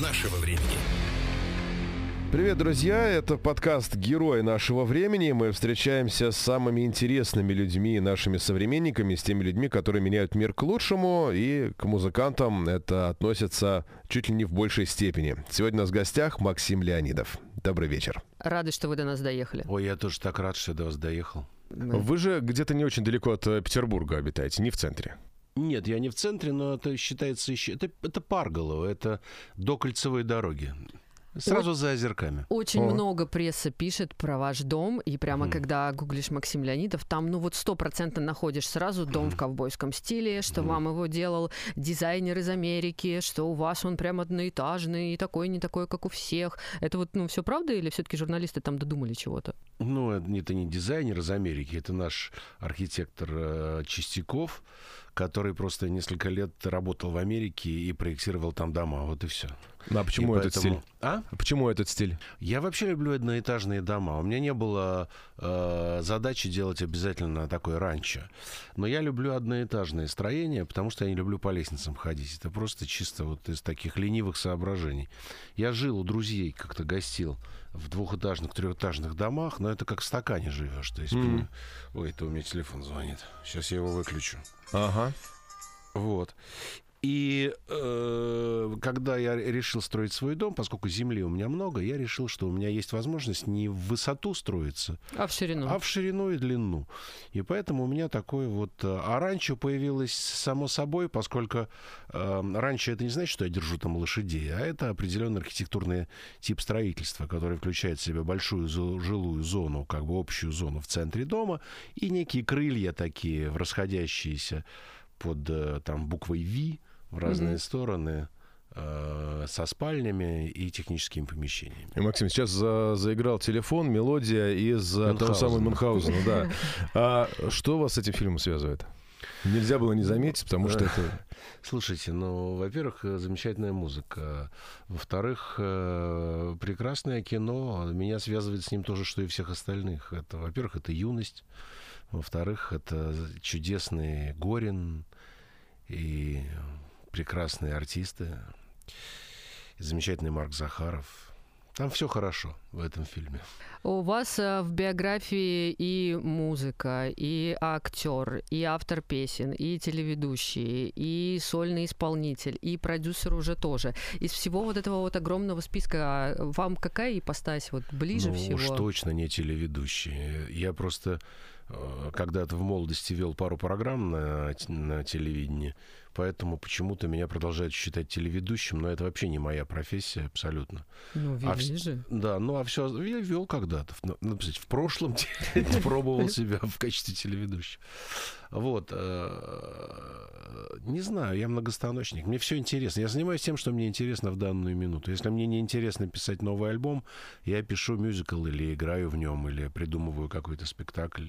нашего времени. Привет, друзья! Это подкаст «Герои нашего времени». Мы встречаемся с самыми интересными людьми, нашими современниками, с теми людьми, которые меняют мир к лучшему, и к музыкантам это относится чуть ли не в большей степени. Сегодня у нас в гостях Максим Леонидов. Добрый вечер. Рады, что вы до нас доехали. Ой, я тоже так рад, что я до вас доехал. Вы же где-то не очень далеко от э, Петербурга обитаете, не в центре. Нет, я не в центре, но это считается еще... Это, это Парголово, это до кольцевой дороги. Сразу за озерками. Очень О. много прессы пишет про ваш дом, и прямо mm. когда гуглишь Максим Леонидов, там ну вот стопроцентно находишь сразу дом mm. в ковбойском стиле, что mm. вам его делал дизайнер из Америки, что у вас он прям одноэтажный и такой не такой, как у всех. Это вот ну все правда или все-таки журналисты там додумали чего-то? Ну это не дизайнер из Америки, это наш архитектор э, Чистяков который просто несколько лет работал в Америке и проектировал там дома. Вот и все. А почему и этот поэтому... стиль? А? а? Почему этот стиль? Я вообще люблю одноэтажные дома. У меня не было э, задачи делать обязательно такое ранчо. Но я люблю одноэтажные строения, потому что я не люблю по лестницам ходить. Это просто чисто вот из таких ленивых соображений. Я жил у друзей, как-то гостил в двухэтажных, трехэтажных домах, но это как в стакане живешь. То есть, mm-hmm. ой, это у меня телефон звонит. Сейчас я его выключу. Ага. Вот. И э, когда я решил строить свой дом, поскольку земли у меня много, я решил, что у меня есть возможность не в высоту строиться, а в ширину, а в ширину и длину. И поэтому у меня такой вот... Э, а раньше появилось само собой, поскольку э, раньше это не значит, что я держу там лошадей, а это определенный архитектурный тип строительства, который включает в себя большую жилую зону, как бы общую зону в центре дома, и некие крылья такие, расходящиеся под э, там буквой V, в разные mm-hmm. стороны э, со спальнями и техническими помещениями. И, Максим, сейчас за, заиграл телефон, мелодия из того самого Мюнхгаузена, да. А что вас с этим фильмом связывает? Нельзя было не заметить, потому что это... Слушайте, ну, во-первых, замечательная музыка. Во-вторых, э, прекрасное кино. Меня связывает с ним то же, что и всех остальных. Это, во-первых, это юность. Во-вторых, это чудесный Горин и прекрасные артисты, замечательный Марк Захаров. Там все хорошо в этом фильме. У вас э, в биографии и музыка, и актер, и автор песен, и телеведущий, и сольный исполнитель, и продюсер уже тоже. Из всего вот этого вот огромного списка а вам какая ипостась вот ближе ну, всего? уж точно не телеведущий. Я просто э, когда-то в молодости вел пару программ на, на телевидении, поэтому почему-то меня продолжают считать телеведущим, но это вообще не моя профессия абсолютно. Ну, вели а, же. Да, ну а все, я вел когда-то, ну, ну в прошлом пробовал себя в качестве телеведущего. Вот. Э, не знаю, я многостаночник. Мне все интересно. Я занимаюсь тем, что мне интересно в данную минуту. Если мне не интересно писать новый альбом, я пишу мюзикл или играю в нем, или придумываю какой-то спектакль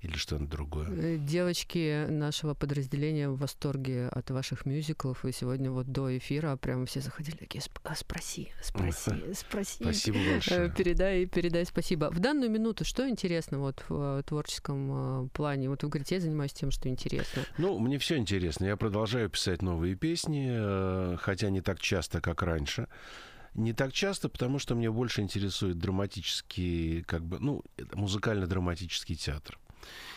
или что-то другое. Э, девочки нашего подразделения в восторге от ваших мюзиклов. И сегодня вот до эфира прямо все заходили такие, «А, спроси, спроси, спроси. Спасибо большое. Э, передай, передай спасибо. В данную минуту что интересно вот в творческом плане? Вот вы говорите, я занимаюсь тем, что интересно? Ну, мне все интересно. Я продолжаю писать новые песни, э, хотя не так часто, как раньше. Не так часто, потому что мне больше интересует драматический, как бы, ну, музыкально-драматический театр.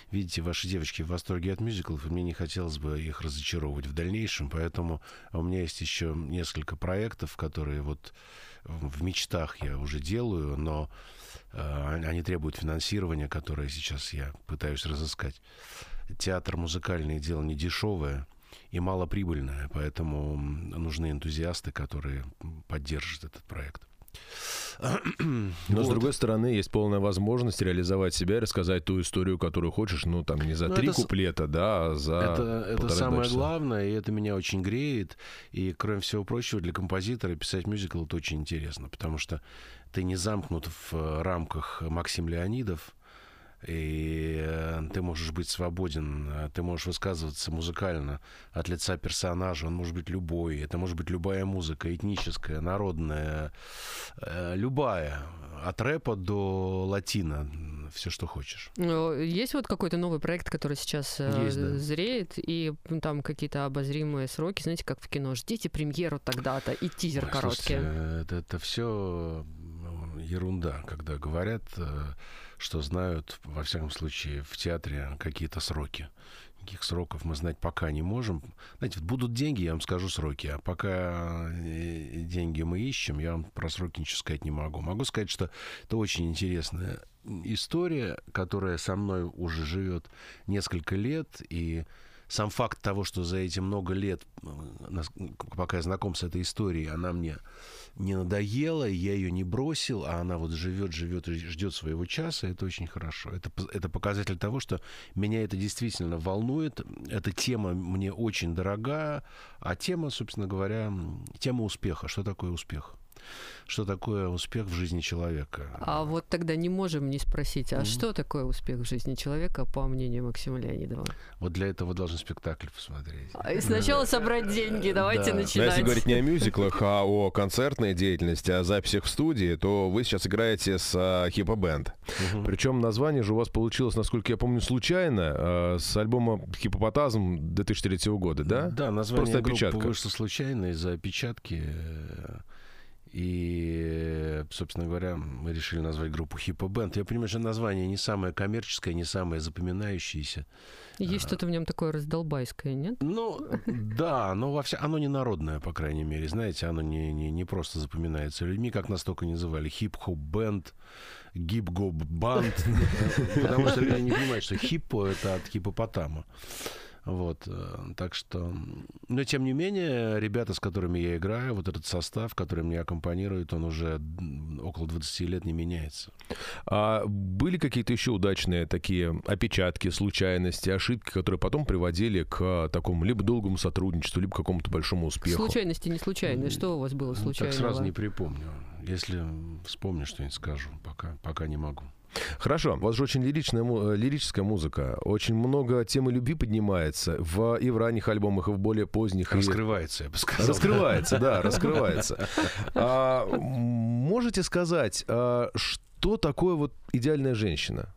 Видите, ваши девочки в восторге от мюзиклов, и мне не хотелось бы их разочаровывать в дальнейшем, поэтому у меня есть еще несколько проектов, которые вот в мечтах я уже делаю, но э, они требуют финансирования, которое сейчас я пытаюсь разыскать театр музыкальный дело не дешевое и малоприбыльное, поэтому нужны энтузиасты, которые поддержат этот проект. Но, вот. с другой стороны, есть полная возможность реализовать себя и рассказать ту историю, которую хочешь, ну, там, не за Но ну, три это, куплета, да, а за Это, это самое часа. главное, и это меня очень греет. И, кроме всего прочего, для композитора писать мюзикл — это очень интересно, потому что ты не замкнут в рамках Максим Леонидов, и э, ты можешь быть свободен, э, ты можешь высказываться музыкально от лица персонажа, он может быть любой, это может быть любая музыка, этническая, народная, э, любая, от рэпа до латина, все, что хочешь. Ну, есть вот какой-то новый проект, который сейчас Есть, да. зреет, и там какие-то обозримые сроки, знаете, как в кино, ждите премьеру тогда-то, и тизер Ой, короткий. Слушайте, это, это все ерунда, когда говорят что знают, во всяком случае, в театре какие-то сроки. Никаких сроков мы знать пока не можем. Знаете, будут деньги, я вам скажу сроки, а пока э, деньги мы ищем, я вам про сроки ничего сказать не могу. Могу сказать, что это очень интересная история, которая со мной уже живет несколько лет, и сам факт того, что за эти много лет, э, пока я знаком с этой историей, она мне не надоело, я ее не бросил, а она вот живет, живет ждет своего часа, это очень хорошо. Это, это показатель того, что меня это действительно волнует. Эта тема мне очень дорога, а тема, собственно говоря, тема успеха. Что такое успех? Что такое успех в жизни человека. А вот тогда не можем не спросить, а mm-hmm. что такое успех в жизни человека, по мнению Максима Леонидова? Вот для этого вы должны спектакль посмотреть. А, и сначала собрать деньги, давайте начинать. Но если говорить не о мюзиклах, а о концертной деятельности, о записях в студии, то вы сейчас играете с uh, Хипа Бенд. Причем название же у вас получилось, насколько я помню, случайно, uh, с альбома Хипопотазм 2003 года, да? Да, название Просто опечатка. вышло случайно из-за опечатки. И, собственно говоря, мы решили назвать группу Хиппо Бенд. Я понимаю, что название не самое коммерческое, не самое запоминающееся. Есть а, что-то в нем такое раздолбайское, нет? Ну, да, но во вся... оно не народное, по крайней мере. Знаете, оно не, не, не просто запоминается людьми, как нас только называли. Хип-хоп бенд, гип-гоп банд. Потому что люди не понимают, что хиппо — это от хипопотама. Вот, э, так что... Но, тем не менее, ребята, с которыми я играю, вот этот состав, который мне аккомпанирует, он уже около 20 лет не меняется. А были какие-то еще удачные такие опечатки, случайности, ошибки, которые потом приводили к такому либо долгому сотрудничеству, либо к какому-то большому успеху? Случайности, не случайные. Что у вас было случайно? Так сразу не припомню. Если вспомню что-нибудь, скажу. Пока, пока не могу. Хорошо. У вас же очень лиричная, э, лирическая музыка. Очень много темы любви поднимается в, и в ранних альбомах, и в более поздних. Раскрывается, я бы сказал. Раскрывается, да, раскрывается. А, можете сказать, а, что такое вот идеальная женщина?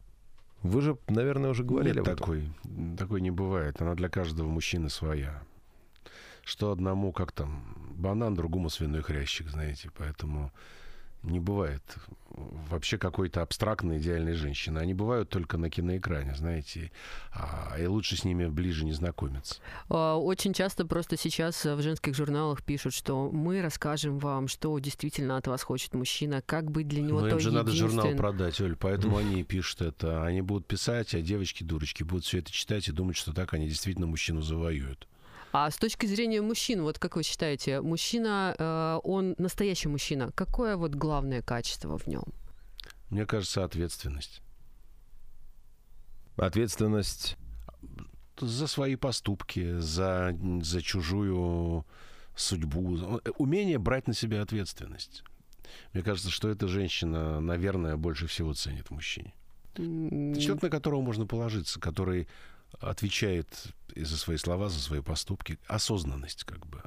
Вы же, наверное, уже говорили Нет об этом. такой. Такой не бывает. Она для каждого мужчины своя. Что одному, как там, банан, другому свиной хрящик, знаете. Поэтому не бывает вообще какой-то абстрактной идеальной женщины. Они бывают только на киноэкране, знаете, а, и лучше с ними ближе не знакомиться. А, очень часто просто сейчас в женских журналах пишут, что мы расскажем вам, что действительно от вас хочет мужчина, как быть для него Но им же надо журнал продать, Оль, поэтому они и пишут это. Они будут писать, а девочки-дурочки будут все это читать и думать, что так они действительно мужчину завоюют. А с точки зрения мужчин, вот как вы считаете, мужчина, э, он настоящий мужчина, какое вот главное качество в нем? Мне кажется, ответственность. Ответственность за свои поступки, за, за чужую судьбу, умение брать на себя ответственность. Мне кажется, что эта женщина, наверное, больше всего ценит в мужчине. Человек, на которого можно положиться, который отвечает за свои слова, за свои поступки. Осознанность, как бы.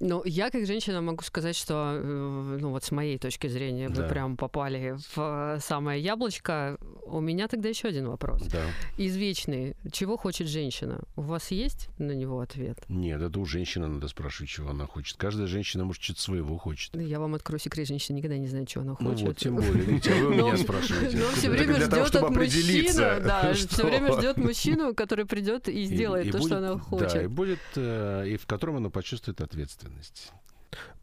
Ну, я как женщина могу сказать, что, э, ну вот с моей точки зрения, да. вы прям попали в самое яблочко. У меня тогда еще один вопрос. Да. Извечный. Чего хочет женщина? У вас есть на него ответ? Нет, это у женщины надо спрашивать, чего она хочет. Каждая женщина, может, что-то своего хочет. Я вам открою секрет, женщина никогда не знает, чего она хочет. Ну вот, тем более. Видите, вы у меня спрашиваете. Но все время ждет от мужчины, да, все время ждет мужчину, который придет и сделает то, что она хочет. Да, и будет, э, и в котором она почувствует ответственность.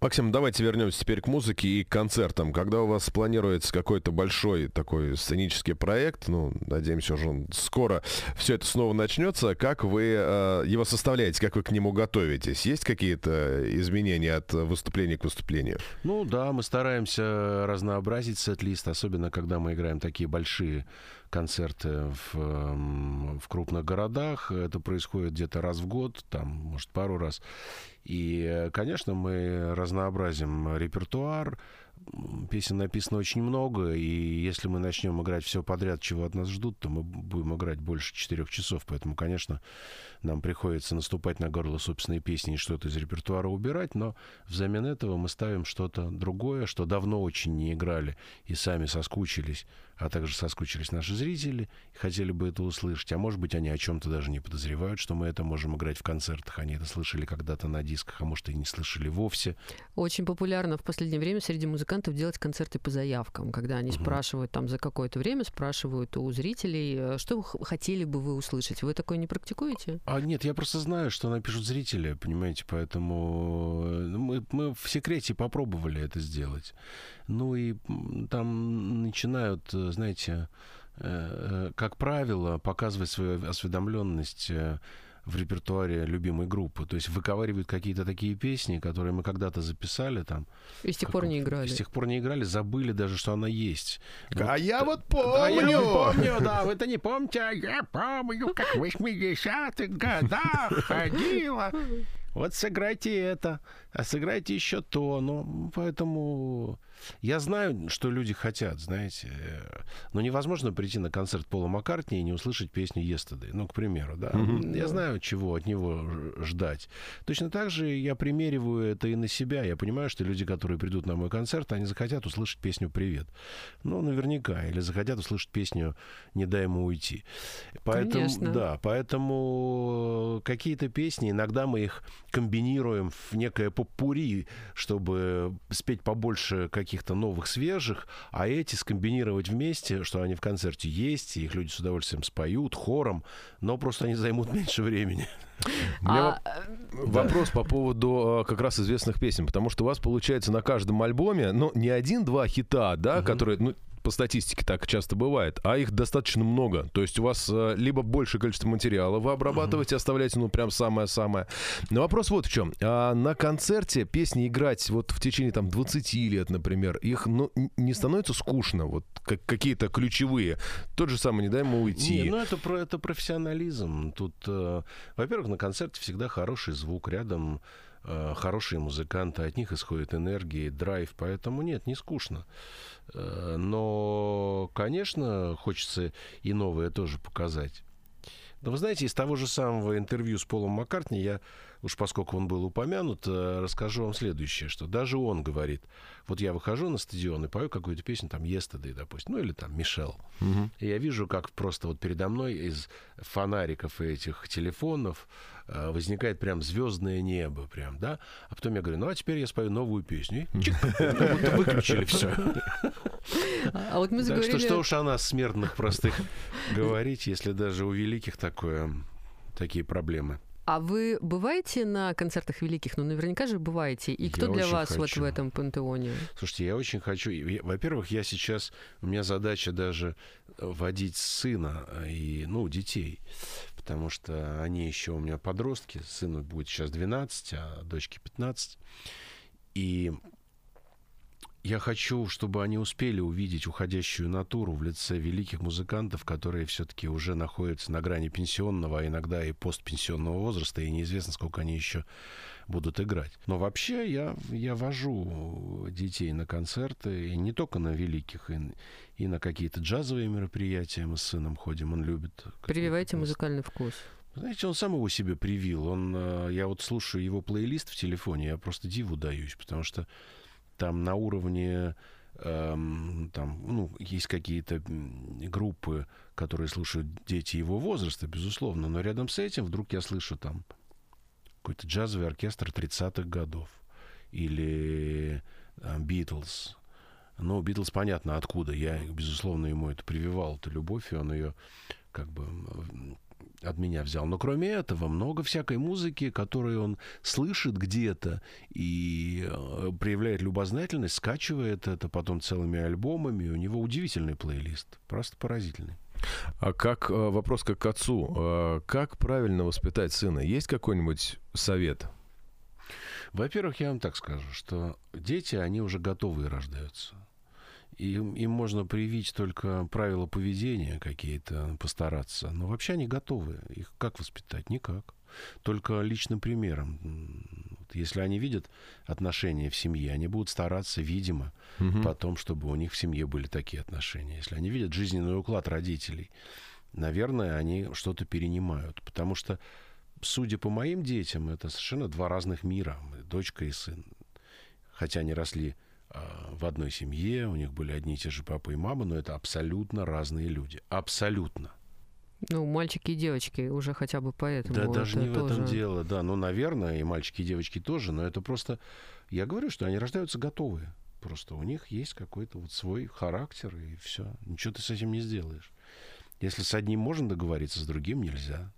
Максим, давайте вернемся теперь к музыке и к концертам. Когда у вас планируется какой-то большой такой сценический проект, ну, надеемся, уже скоро все это снова начнется, как вы э, его составляете, как вы к нему готовитесь? Есть какие-то изменения от выступления к выступлению? Ну да, мы стараемся разнообразить сет-лист, особенно когда мы играем такие большие концерты в, эм, в крупных городах. Это происходит где-то раз в год, там, может, пару раз. И, конечно, мы разнообразим репертуар. песен написано очень много, и если мы начнем играть все подряд, чего от нас ждут, то мы будем играть больше четырех часов. Поэтому, конечно, нам приходится наступать на горло собственной песни и что-то из репертуара убирать, но взамен этого мы ставим что-то другое, что давно очень не играли и сами соскучились а также соскучились наши зрители и хотели бы это услышать. А может быть, они о чем-то даже не подозревают, что мы это можем играть в концертах. Они это слышали когда-то на дисках, а может, и не слышали вовсе. Очень популярно в последнее время среди музыкантов делать концерты по заявкам, когда они угу. спрашивают там за какое-то время, спрашивают у зрителей, э, что хотели бы вы услышать. Вы такое не практикуете? А нет, я просто знаю, что напишут зрители, понимаете, поэтому э, мы, мы в секрете попробовали это сделать. Ну и там начинают, э, знаете, э, э, как правило, показывать свою осведомленность в репертуаре любимой группы. То есть выковаривают какие-то такие песни, которые мы когда-то записали там. И с тех пор не играли. И с тех пор не играли, забыли даже, что она есть. А вот, я вот помню! А я вот помню, да, вы это не помните, а я помню, как в 80-х годах ходила. Вот сыграйте это, а сыграйте еще то. Ну, поэтому я знаю, что люди хотят, знаете. Но невозможно прийти на концерт Пола Маккартни и не услышать песню «Yesterday». Ну, к примеру, да. Mm-hmm. Я знаю, чего от него ждать. Точно так же я примериваю это и на себя. Я понимаю, что люди, которые придут на мой концерт, они захотят услышать песню «Привет». Ну, наверняка. Или захотят услышать песню «Не дай ему уйти». Поэтому, Конечно. Да, поэтому какие-то песни, иногда мы их комбинируем в некое попури, чтобы спеть побольше каких каких-то новых, свежих, а эти скомбинировать вместе, что они в концерте есть, и их люди с удовольствием споют хором, но просто они займут меньше времени. У меня а... вопрос по поводу а, как раз известных песен, потому что у вас получается на каждом альбоме, ну, не один-два хита, да, угу. которые, ну, по статистике так часто бывает, а их достаточно много. То есть у вас э, либо большее количество материала вы обрабатываете, оставляете, ну, прям самое-самое. Но вопрос вот в чем. А на концерте песни играть вот в течение там 20 лет, например, их ну, не становится скучно? Вот как, какие-то ключевые. Тот же самый «Не дай ему уйти». Не, ну это, про, это профессионализм. Тут, э, во-первых, на концерте всегда хороший звук. Рядом хорошие музыканты, от них исходит энергия, драйв, поэтому нет, не скучно. Э, но, конечно, хочется и новое тоже показать. Но вы знаете, из того же самого интервью с Полом Маккартни я, уж поскольку он был упомянут, э, расскажу вам следующее, что даже он говорит, вот я выхожу на стадион и пою какую-то песню, там, Yesterday, допустим, ну или там, Мишел. Угу. И я вижу, как просто вот передо мной из фонариков этих телефонов Э, возникает прям звездное небо, прям, да. А потом я говорю, ну а теперь я спою новую песню. И чик, будто выключили все. А вот мы заговорили... Так что что уж о нас, смертных простых, говорить, если даже у великих такое, такие проблемы. А вы бываете на концертах великих? Ну, наверняка же бываете. И кто я для вас хочу. вот в этом пантеоне? Слушайте, я очень хочу. Во-первых, я сейчас... У меня задача даже водить сына и, ну, детей потому что они еще у меня подростки, сыну будет сейчас 12, а дочке 15. И я хочу, чтобы они успели увидеть уходящую натуру в лице великих музыкантов, которые все-таки уже находятся на грани пенсионного, а иногда и постпенсионного возраста, и неизвестно, сколько они еще будут играть. Но вообще я, я вожу детей на концерты, и не только на великих, и, и на какие-то джазовые мероприятия мы с сыном ходим, он любит. Прививайте музыкальный вкус. Знаете, он сам его себе привил. Он, э, я вот слушаю его плейлист в телефоне, я просто диву даюсь, потому что там на уровне эм, там, ну, есть какие-то группы, которые слушают дети его возраста, безусловно, но рядом с этим вдруг я слышу там какой-то джазовый оркестр 30-х годов или Битлз. Uh, ну, Битлз понятно откуда. Я, безусловно, ему это прививал, эту любовь, и он ее как бы от меня взял. Но кроме этого, много всякой музыки, которую он слышит где-то и э, проявляет любознательность, скачивает это потом целыми альбомами. У него удивительный плейлист, просто поразительный. А как э, вопрос как к отцу, э, как правильно воспитать сына? Есть какой-нибудь совет? Во-первых, я вам так скажу, что дети, они уже готовые рождаются. Им, им можно привить только правила поведения какие-то, постараться. Но вообще они готовы. Их как воспитать? Никак. только личным примером. Если они видят отношения в семье, они будут стараться, видимо, угу. потом, чтобы у них в семье были такие отношения. Если они видят жизненный уклад родителей, наверное, они что-то перенимают. Потому что, судя по моим детям, это совершенно два разных мира. Дочка и сын. Хотя они росли в одной семье, у них были одни и те же папа и мама, но это абсолютно разные люди. Абсолютно. Ну, мальчики и девочки уже хотя бы поэтому. Да, даже не в этом дело, да. Ну, наверное, и мальчики, и девочки тоже, но это просто... Я говорю, что они рождаются готовые. Просто у них есть какой-то вот свой характер, и все. Ничего ты с этим не сделаешь. Если с одним можно договориться, с другим нельзя.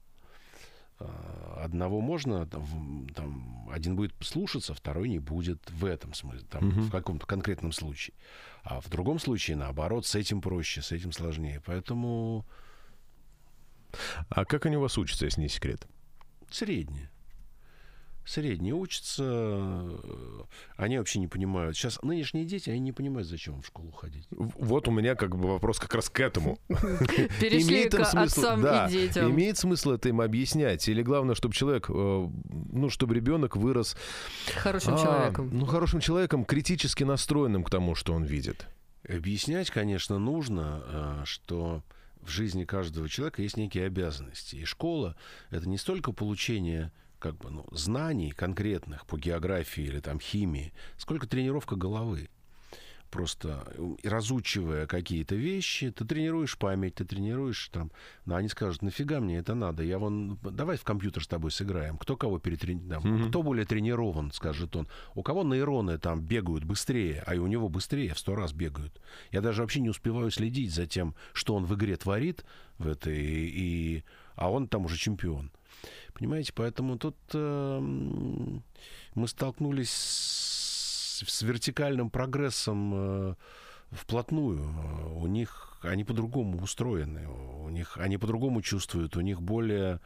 А, одного можно, там, там, один будет слушаться, второй не будет в этом смысле, там, угу. в каком-то конкретном случае. А в другом случае, наоборот, с этим проще, с этим сложнее. Поэтому а как они у вас учатся, если не секрет? Средние. Средние учатся, э, они вообще не понимают. Сейчас нынешние дети, они не понимают, зачем в школу ходить. Вот у меня как бы вопрос как раз к этому. Перешли к отцам и детям. Имеет смысл это им объяснять? Или главное, чтобы человек, э, ну, чтобы ребенок вырос... Хорошим а, человеком. Ну, хорошим человеком, критически настроенным к тому, что он видит. Объяснять, конечно, нужно, э, что в жизни каждого человека есть некие обязанности. И школа — это не столько получение как бы, ну, знаний конкретных по географии или там химии, сколько тренировка головы просто разучивая какие-то вещи, ты тренируешь память, ты тренируешь там... Ну, они скажут, нафига мне это надо? Я вон... Давай в компьютер с тобой сыграем. Кто кого перетренирует? Mm-hmm. Кто более тренирован, скажет он. У кого нейроны там бегают быстрее, а и у него быстрее в сто раз бегают. Я даже вообще не успеваю следить за тем, что он в игре творит в этой, и... а он там уже чемпион. Понимаете, поэтому тут э, мы столкнулись с с вертикальным прогрессом э, вплотную. У них они по-другому устроены, у них они по-другому чувствуют, у них более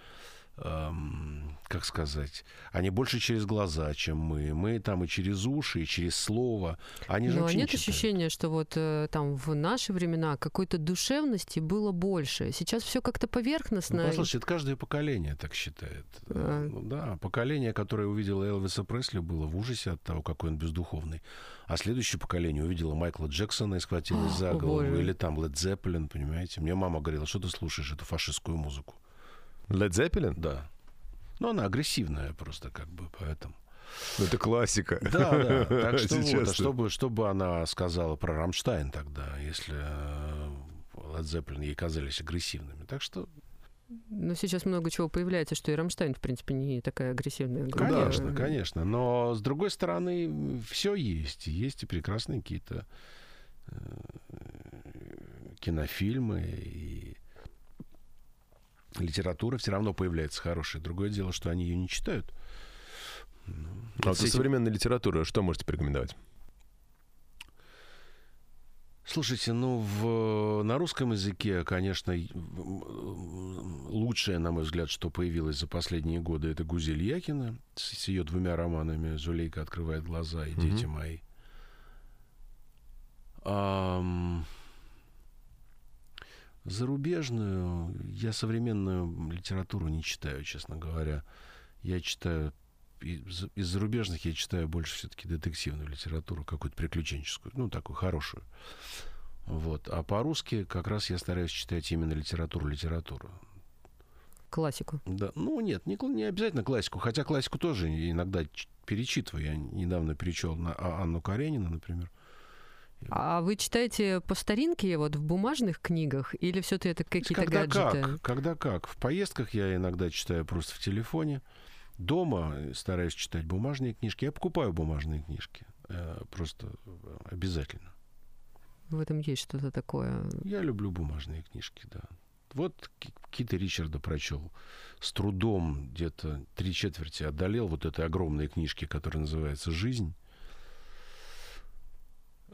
эм, как сказать, они больше через глаза, чем мы. Мы там и через уши, и через слово. Они же Но нет не ощущения, что вот э, там в наши времена какой-то душевности было больше. Сейчас все как-то поверхностно. Ну, послушайте, это каждое поколение так считает. А... Ну, да, поколение, которое увидело Элвиса Пресли, было в ужасе от того, какой он бездуховный. А следующее поколение увидело Майкла Джексона и схватилось за голову. Или там Лед Зеппелин, понимаете. Мне мама говорила, что ты слушаешь эту фашистскую музыку. Led Zeppelin? Да. Ну, она агрессивная просто как бы, поэтому. Ну, это классика. Да, да. Так что вот, а чтобы, чтобы она сказала про Рамштайн тогда, если э, Led Zeppelin ей казались агрессивными. Так что ну, сейчас много чего появляется, что и Рамштайн, в принципе, не такая агрессивная. Группа. Конечно, конечно. Но, с другой стороны, все есть. Есть и прекрасные какие-то э, кинофильмы, и литература все равно появляется хорошая. Другое дело, что они ее не читают. Ну, а вот этим... современной литературы что можете порекомендовать? Слушайте, ну, в, на русском языке, конечно, лучшее, на мой взгляд, что появилось за последние годы, это Гузель Якина с, с ее двумя романами «Зулейка открывает глаза» и «Дети mm-hmm. мои». Um, Зарубежную я современную литературу не читаю, честно говоря. Я читаю из, из зарубежных я читаю больше все-таки детективную литературу, какую-то приключенческую, ну, такую хорошую. Вот. А по-русски как раз я стараюсь читать именно литературу-литературу. Классику? Да. Ну, нет, не, не обязательно классику. Хотя классику тоже иногда перечитываю. Я недавно перечел на а, Анну Каренину, например. А вы читаете по старинке вот в бумажных книгах или все-таки это какие-то когда гаджеты? Как, когда как. В поездках я иногда читаю просто в телефоне. Дома стараюсь читать бумажные книжки. Я покупаю бумажные книжки. Э, просто обязательно. В этом есть что-то такое. Я люблю бумажные книжки, да. Вот Кита Ричарда прочел. С трудом где-то три четверти одолел вот этой огромной книжки, которая называется «Жизнь».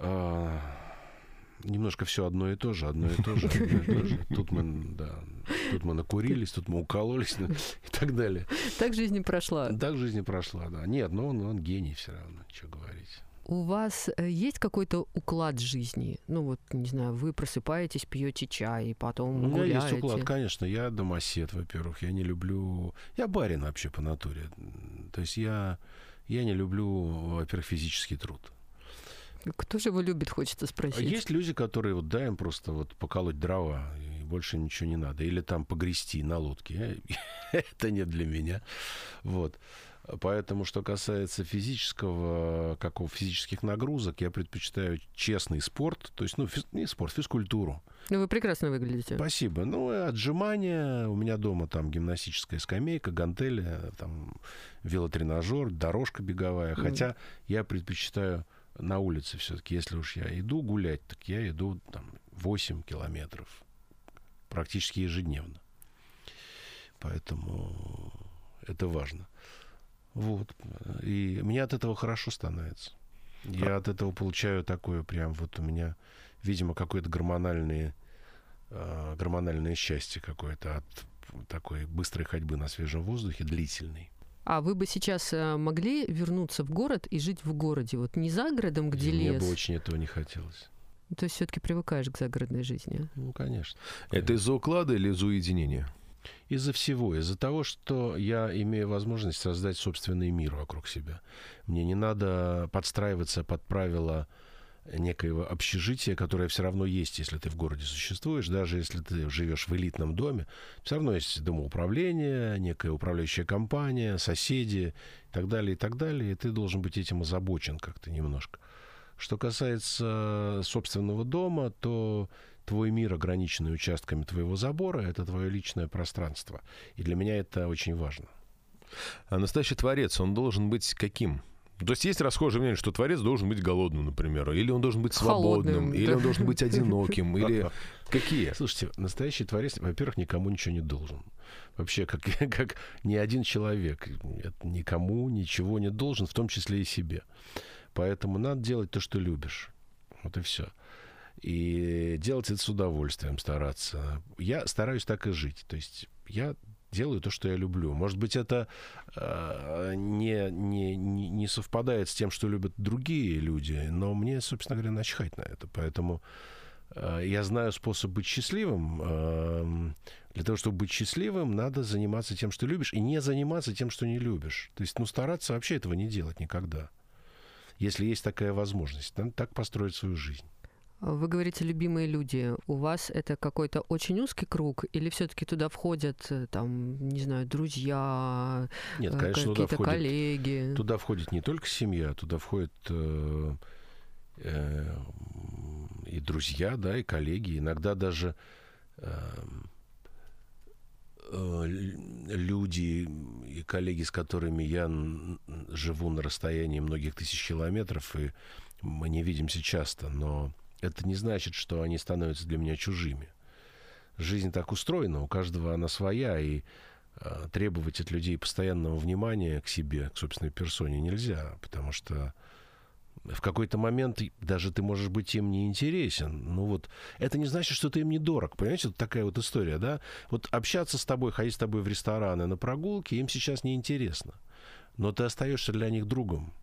А, немножко все одно и то же, одно и то же, одно и то же. Тут мы, да, тут мы накурились, тут мы укололись ну, и так далее. Так жизнь и прошла. Так жизнь и прошла, да. Нет, но он, он гений все равно, что говорить. у вас э, есть какой-то уклад жизни? Ну вот, не знаю, вы просыпаетесь, пьете чай, и потом У меня гуляете. есть уклад, конечно. Я домосед, во-первых. Я не люблю... Я барин вообще по натуре. То есть я, я не люблю, во-первых, физический труд. Кто же его любит, хочется А спросить. Есть люди, которые вот дай им просто вот поколоть дрова, и больше ничего не надо. Или там погрести на лодке. Это не для меня. Вот. Поэтому, что касается физического, какого физических нагрузок, я предпочитаю честный спорт, то есть, ну, физ- не спорт, физкультуру. Ну, вы прекрасно выглядите. Спасибо. Ну, и отжимания, у меня дома там гимнастическая скамейка, гантели, там велотренажер, дорожка беговая. Хотя я предпочитаю на улице все-таки, если уж я иду гулять, так я иду там 8 километров практически ежедневно. Поэтому это важно. Вот. И мне от этого хорошо становится. Я от этого получаю такое прям вот у меня, видимо, какое-то гормональное, э, гормональное счастье какое-то от такой быстрой ходьбы на свежем воздухе, длительной. А вы бы сейчас э, могли вернуться в город и жить в городе? Вот не за городом, где мне лес. бы очень этого не хотелось. То есть все-таки привыкаешь к загородной жизни. Ну, конечно. Это из-за уклада или из-за уединения? Из-за всего, из-за того, что я имею возможность создать собственный мир вокруг себя. Мне не надо подстраиваться под правила некоего общежития, которое все равно есть, если ты в городе существуешь, даже если ты живешь в элитном доме, все равно есть домоуправление, некая управляющая компания, соседи и так далее, и так далее, и ты должен быть этим озабочен как-то немножко. Что касается собственного дома, то твой мир, ограниченный участками твоего забора, это твое личное пространство. И для меня это очень важно. А настоящий творец, он должен быть каким? То есть есть расхожее мнение, что творец должен быть голодным, например, или он должен быть свободным, Холодным, или да. он должен быть одиноким, или какие? Слушайте, настоящий творец, во-первых, никому ничего не должен. Вообще, как, как ни один человек никому ничего не должен, в том числе и себе. Поэтому надо делать то, что любишь. Вот и все. И делать это с удовольствием, стараться. Я стараюсь так и жить. То есть я делаю то, что я люблю. Может быть, это э, не, не, не совпадает с тем, что любят другие люди, но мне, собственно говоря, начхать на это. Поэтому э, я знаю способ быть счастливым. Эм, Для того, чтобы быть счастливым, надо заниматься тем, что любишь, и не заниматься тем, что не любишь. То есть, ну, стараться вообще этого не делать никогда. Если есть такая возможность, надо так построить свою жизнь. Вы говорите, любимые люди. У вас это какой-то очень узкий круг, или все-таки туда входят, э, там, не знаю, друзья, Нет, э, конечно, туда какие-то входит, коллеги? туда входит не только семья, туда входят э, э, и друзья, да, и коллеги, иногда даже э, э, люди и коллеги, с которыми я живу на расстоянии многих тысяч километров, и мы не видимся часто, но это не значит, что они становятся для меня чужими. Жизнь так устроена, у каждого она своя, и э, требовать от людей постоянного внимания к себе, к собственной персоне нельзя, потому что в какой-то момент даже ты можешь быть им не интересен. Ну вот, это не значит, что ты им не дорог. Понимаете, вот такая вот история, да? Вот общаться с тобой, ходить с тобой в рестораны, на прогулки, им сейчас не интересно. Но ты остаешься для них другом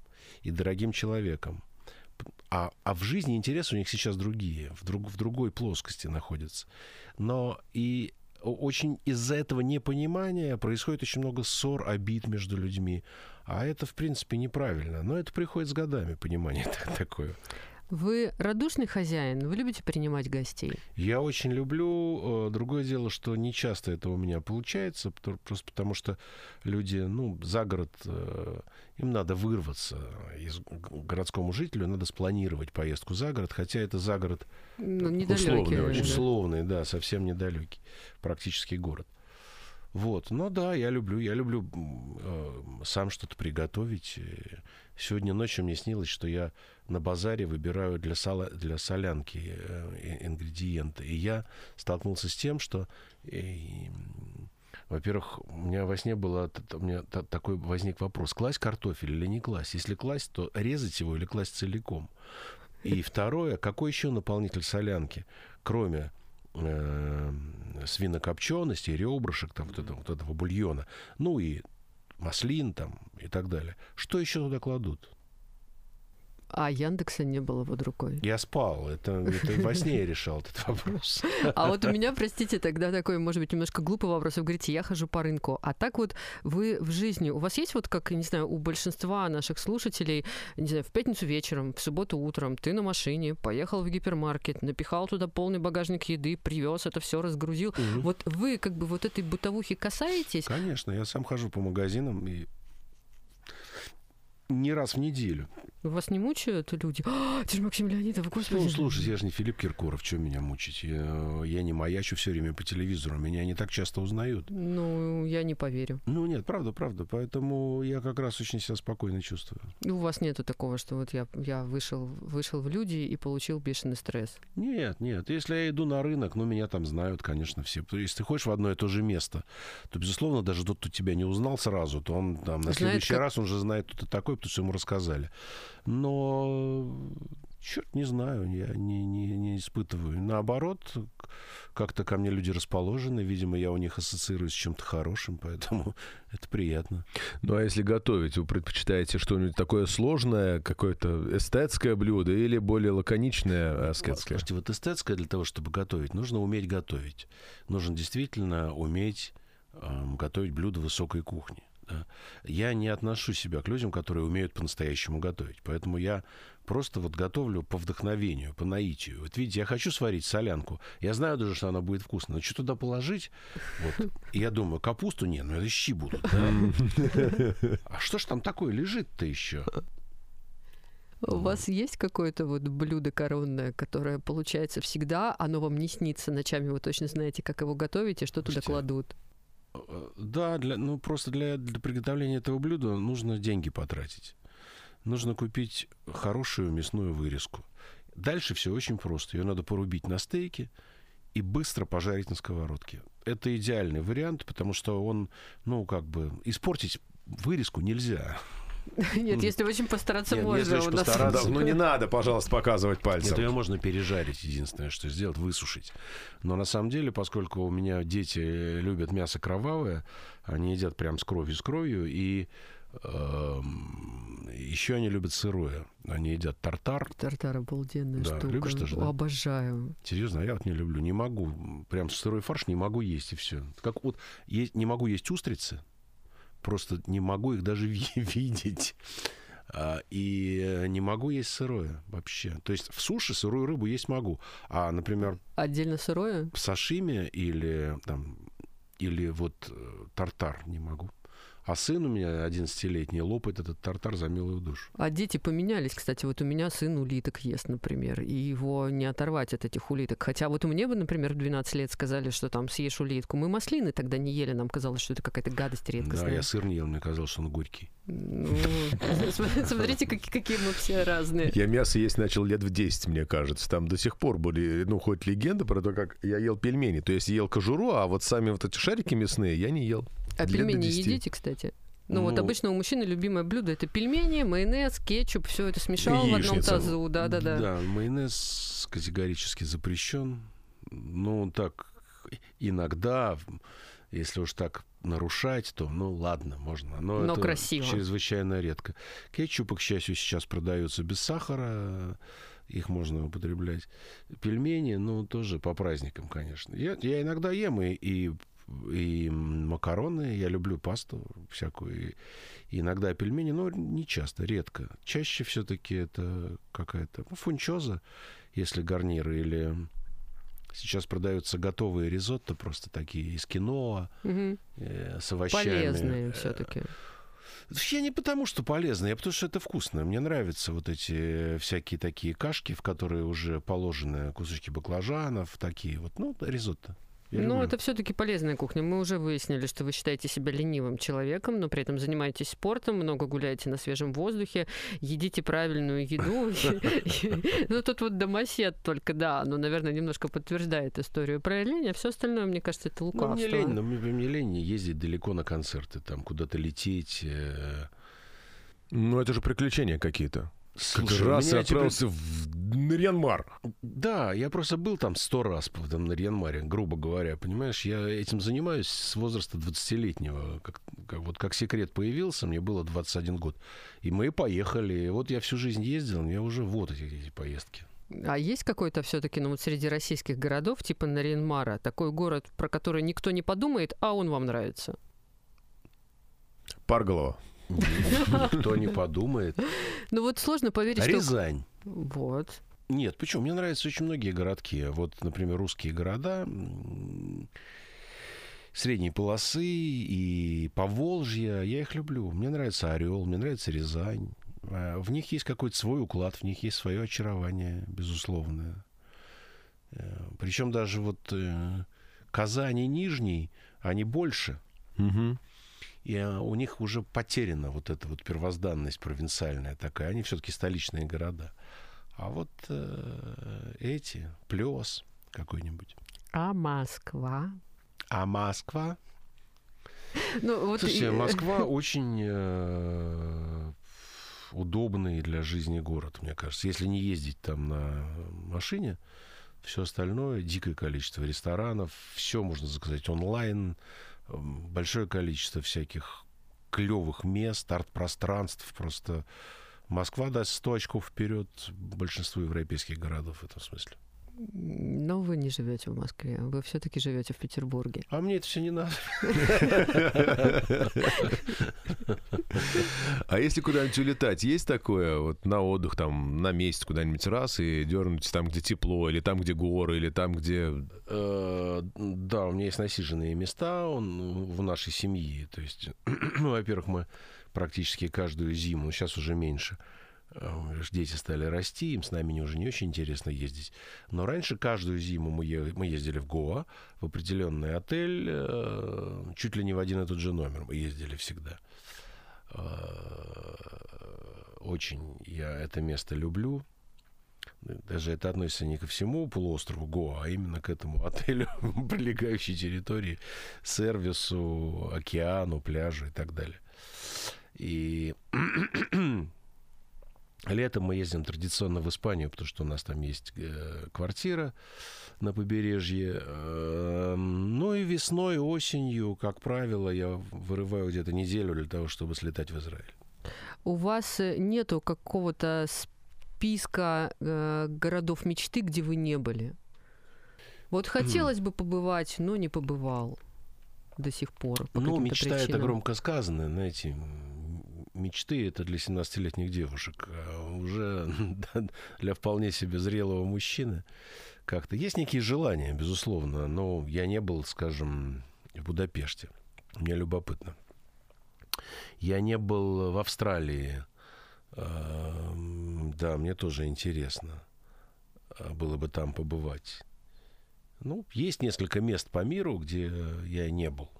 и дорогим человеком. А, а в жизни интересы у них сейчас другие, в, друг, в другой плоскости находятся. Но и очень из-за этого непонимания происходит очень много ссор, обид между людьми. А это, в принципе, неправильно. Но это приходит с годами, понимание так- такое. Вы радушный хозяин? Вы любите принимать гостей? Я очень люблю. э, Другое дело, что не часто это у меня получается, просто потому что люди, ну, за город, э, им надо вырваться. Из городскому жителю надо спланировать поездку за город, хотя это за город Ну, Условный очень. да. условный, да, совсем недалекий, практически город. Вот, ну да, я люблю, я люблю э, сам что-то приготовить. Э, Сегодня ночью мне снилось, что я на базаре выбираю для, сала, для солянки э, ингредиенты. И я столкнулся с тем, что, э, во-первых, у меня во сне было, у меня та- такой возник вопрос, класть картофель или не класть? Если класть, то резать его или класть целиком? И второе, какой еще наполнитель солянки, кроме э, свинокопчености, ребрышек, там, вот, этого, вот этого бульона, ну и маслин там и так далее. Что еще туда кладут? А Яндекса не было под рукой. Я спал. Это, это во сне я решал этот вопрос. А вот у меня, простите, тогда такой, может быть, немножко глупый вопрос. Вы говорите, я хожу по рынку. А так вот вы в жизни, у вас есть вот, как, не знаю, у большинства наших слушателей, не знаю, в пятницу вечером, в субботу утром, ты на машине, поехал в гипермаркет, напихал туда полный багажник еды, привез это все, разгрузил. Угу. Вот вы как бы вот этой бытовухи касаетесь? Конечно, я сам хожу по магазинам и не раз в неделю. Вас не мучают люди? А, ты же Максим Леонидов, господи. Ну, слушайте, я же не Филипп Киркоров, что меня мучить? Я, я не маячу все время по телевизору, меня не так часто узнают. Ну, я не поверю. Ну, нет, правда, правда. Поэтому я как раз очень себя спокойно чувствую. У вас нету такого, что вот я, я вышел, вышел в люди и получил бешеный стресс? Нет, нет. Если я иду на рынок, ну, меня там знают, конечно, все. Если ты ходишь в одно и то же место, то, безусловно, даже тот, кто тебя не узнал сразу, то он там на Знает, следующий как... раз он же знает, кто ты такой, потому что ему рассказали. Но черт не знаю, я не, не, не испытываю. Наоборот, как-то ко мне люди расположены, видимо, я у них ассоциируюсь с чем-то хорошим, поэтому это приятно. Ну а если готовить, вы предпочитаете что-нибудь такое сложное, какое-то эстетское блюдо или более лаконичное аскетское? Слушайте, вот эстетское для того, чтобы готовить, нужно уметь готовить. Нужно действительно уметь э, готовить блюда высокой кухни. Да? Я не отношу себя к людям, которые умеют по-настоящему готовить. Поэтому я просто вот готовлю по вдохновению, по наитию. Вот видите, я хочу сварить солянку. Я знаю даже, что она будет вкусная. Но что туда положить? Вот. И я думаю, капусту нет, ну это щи будут. А что ж там такое лежит-то еще? У вас есть какое-то вот блюдо коронное, которое получается всегда, оно вам не снится ночами, вы точно знаете, как его готовить и что туда кладут? Да, для, ну просто для, для приготовления этого блюда нужно деньги потратить. Нужно купить хорошую мясную вырезку. Дальше все очень просто. Ее надо порубить на стейке и быстро пожарить на сковородке. Это идеальный вариант, потому что он, ну, как бы, испортить вырезку нельзя. Нет, если очень постараться, Нет, можно. Если очень постараться, ну не надо, пожалуйста, показывать пальцем. Нет, ее можно пережарить, единственное, что сделать, высушить. Но на самом деле, поскольку у меня дети любят мясо кровавое, они едят прям с кровью, с кровью, и э, еще они любят сырое. Они едят тартар. Тартар обалденная да, штука. Любишь тоже, да? Обожаю. Серьезно, я вот не люблю. Не могу. Прям сырой фарш не могу есть, и все. Как вот есть, не могу есть устрицы, просто не могу их даже видеть. А, и не могу есть сырое вообще. То есть в суши сырую рыбу есть могу. А, например... Отдельно сырое? В сашиме или там или вот э, тартар не могу. А сын у меня 11-летний лопает этот тартар за милую душу. А дети поменялись, кстати. Вот у меня сын улиток ест, например, и его не оторвать от этих улиток. Хотя вот мне бы, например, в 12 лет сказали, что там съешь улитку. Мы маслины тогда не ели, нам казалось, что это какая-то гадость редкостная. Да, я сыр не ел, мне казалось, что он горький. Ну, смотрите, какие мы все разные. Я мясо есть начал лет в 10, мне кажется. Там до сих пор были, ну, хоть легенды про то, как я ел пельмени. То есть ел кожуру, а вот сами вот эти шарики мясные я не ел. А пельмени едите, кстати? Ну, ну, вот обычно у мужчины любимое блюдо это пельмени, майонез, кетчуп, все это смешал в одном тазу, да, да, да. Да, майонез категорически запрещен. Ну, так иногда, если уж так нарушать, то, ну, ладно, можно. Но, Но это красиво. чрезвычайно редко. Кетчупы, к счастью, сейчас продаются без сахара их можно употреблять. Пельмени, ну, тоже по праздникам, конечно. Я, я иногда ем и, и и макароны, я люблю пасту всякую, и иногда пельмени, но не часто, редко. Чаще все-таки это какая-то ну, фунчоза, если гарниры, или сейчас продаются готовые ризотто, просто такие из киноа, угу. э, с овощами. Полезные все-таки. Я не потому, что полезно, я потому что это вкусно. Мне нравятся вот эти всякие такие кашки, в которые уже положены кусочки баклажанов, такие вот, ну, ризотто. Ну, это все-таки полезная кухня. Мы уже выяснили, что вы считаете себя ленивым человеком, но при этом занимаетесь спортом, много гуляете на свежем воздухе, едите правильную еду. Ну, тут вот домосед только, да, но, наверное, немножко подтверждает историю про лень, а все остальное, мне кажется, это лукавство. Ну, мне лень, но мне лень ездить далеко на концерты, там куда-то лететь. Э. Ну, это же приключения какие-то. Слушай, раз и отправился теперь... в Нарьянмар. Да, я просто был там сто раз в этом Нарьянмаре, грубо говоря, понимаешь? Я этим занимаюсь с возраста 20-летнего, как, как, вот как секрет появился, мне было 21 год. И мы поехали. И вот я всю жизнь ездил, мне уже вот эти, эти поездки. А есть какой-то все-таки, ну вот среди российских городов, типа Наринмара, такой город, про который никто не подумает, а он вам нравится? Парголова. Никто не подумает. Ну вот сложно поверить, что... Рязань. Вот. Нет, почему? Мне нравятся очень многие городки. Вот, например, русские города средней полосы и Поволжья. Я их люблю. Мне нравится Орел, мне нравится Рязань. А В них есть какой-то свой уклад, в них есть свое очарование, безусловное. Причем даже вот э, Казань и Нижний, они больше. Мгм. И а, у них уже потеряна вот эта вот первозданность провинциальная такая. Они все-таки столичные города. А вот э, эти, Плес какой-нибудь. А Москва? А Москва? Ну вот... Слушайте, и- Москва очень э, удобный для жизни город, мне кажется. Если не ездить там на машине, все остальное, дикое количество ресторанов, все можно заказать онлайн, большое количество всяких клевых мест, арт-пространств. Просто Москва даст 100 очков вперед большинству европейских городов в этом смысле. Но вы не живете в Москве, вы все-таки живете в Петербурге. А мне это все не надо. А если куда-нибудь улетать, есть такое вот на отдых, там, на месяц куда-нибудь раз и дернуть там, где тепло, или там, где горы, или там, где... Э, Да, у меня есть насиженные места он, в нашей семье. То есть, во-первых, мы практически каждую зиму, сейчас уже меньше, дети стали расти, им с нами уже не очень интересно ездить. Но раньше каждую зиму мы ездили в Гоа, в определенный отель, э, чуть ли не в один и тот же номер мы ездили всегда. Э, Очень я это место люблю. Даже это относится не ко всему полуострову Гоа, а именно к этому отелю, прилегающей территории, сервису, океану, пляжу и так далее. И летом мы ездим традиционно в Испанию, потому что у нас там есть э, квартира на побережье. Э, Ну и весной, осенью, как правило, я вырываю где-то неделю для того, чтобы слетать в Израиль. У вас э, нету какого-то списка э, городов мечты, где вы не были? Вот хотелось бы побывать, но не побывал до сих пор. по Ну, мечта это причинам. громко сказано, знаете. Мечты это для 17-летних девушек, а уже для вполне себе зрелого мужчины как-то. Есть некие желания, безусловно, но я не был, скажем, в Будапеште. Мне любопытно. Я не был в Австралии. Эм, Да, мне тоже интересно а, было бы там побывать. Ну, есть несколько мест по миру, где я не был.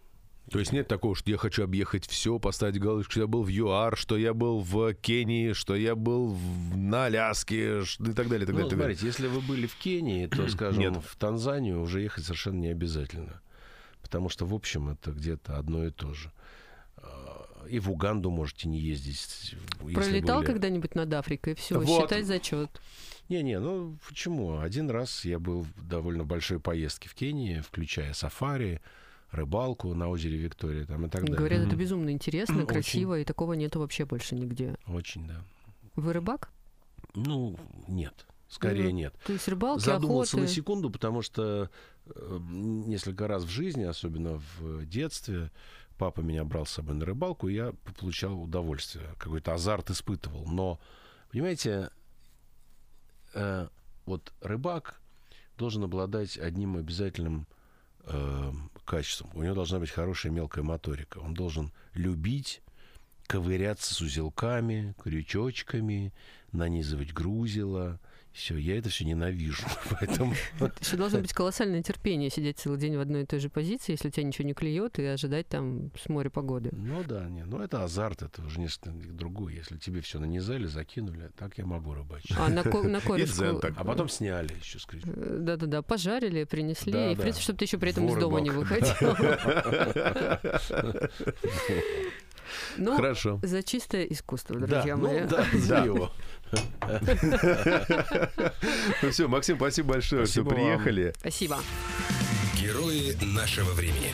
То есть нет такого, что я хочу объехать все, поставить галочку, что я был в ЮАР, что я был в Кении, что я был в- на Аляске, и так далее, и так Ну, далее. и так далее. смотрите, если вы были в Кении, то, скажем, Нет. в Танзанию уже ехать совершенно не обязательно. Потому что, в общем, это где-то одно и то же. А, И в Уганду можете не ездить. Пролетал были- когда-нибудь над Африкой, все, Вот. считай зачет. Не-не, ну почему? Один раз я был в довольно большой поездке в Кении, включая сафари, рыбалку на озере Виктория там и так далее. Говорят, это безумно интересно, Очень. красиво, и такого нету вообще больше нигде. Очень, да. Вы рыбак? Ну, нет. Скорее Мгм. нет. То есть рыбалки, Задумался охоты. на секунду, потому что э, несколько раз в жизни, особенно в детстве, папа меня брал с собой на рыбалку, и я получал удовольствие, какой-то азарт испытывал. Но, понимаете, э, вот рыбак должен обладать одним обязательным э, качеством. У него должна быть хорошая мелкая моторика. Он должен любить ковыряться с узелками, крючочками, нанизывать грузила. Все, я это все ненавижу. Поэтому Еще должно быть колоссальное терпение сидеть целый день в одной и той же позиции, если у тебя ничего не клюет, и ожидать там с моря погоды. Ну да, не, ну это азарт, это уже несколько другое. Если тебе все нанизали, закинули, так я могу рыбачить. А на, ко- на И корешку... А потом сняли еще с крючка. э, Да-да-да, пожарили, принесли, Да, и, в да. принципе, чтобы ты еще при этом из Во дома не выходил. Ну, Хорошо. за чистое искусство, Да, друзья ну мои. да, за его. Ну все, Максим, спасибо большое, что приехали. Спасибо. Герои нашего времени.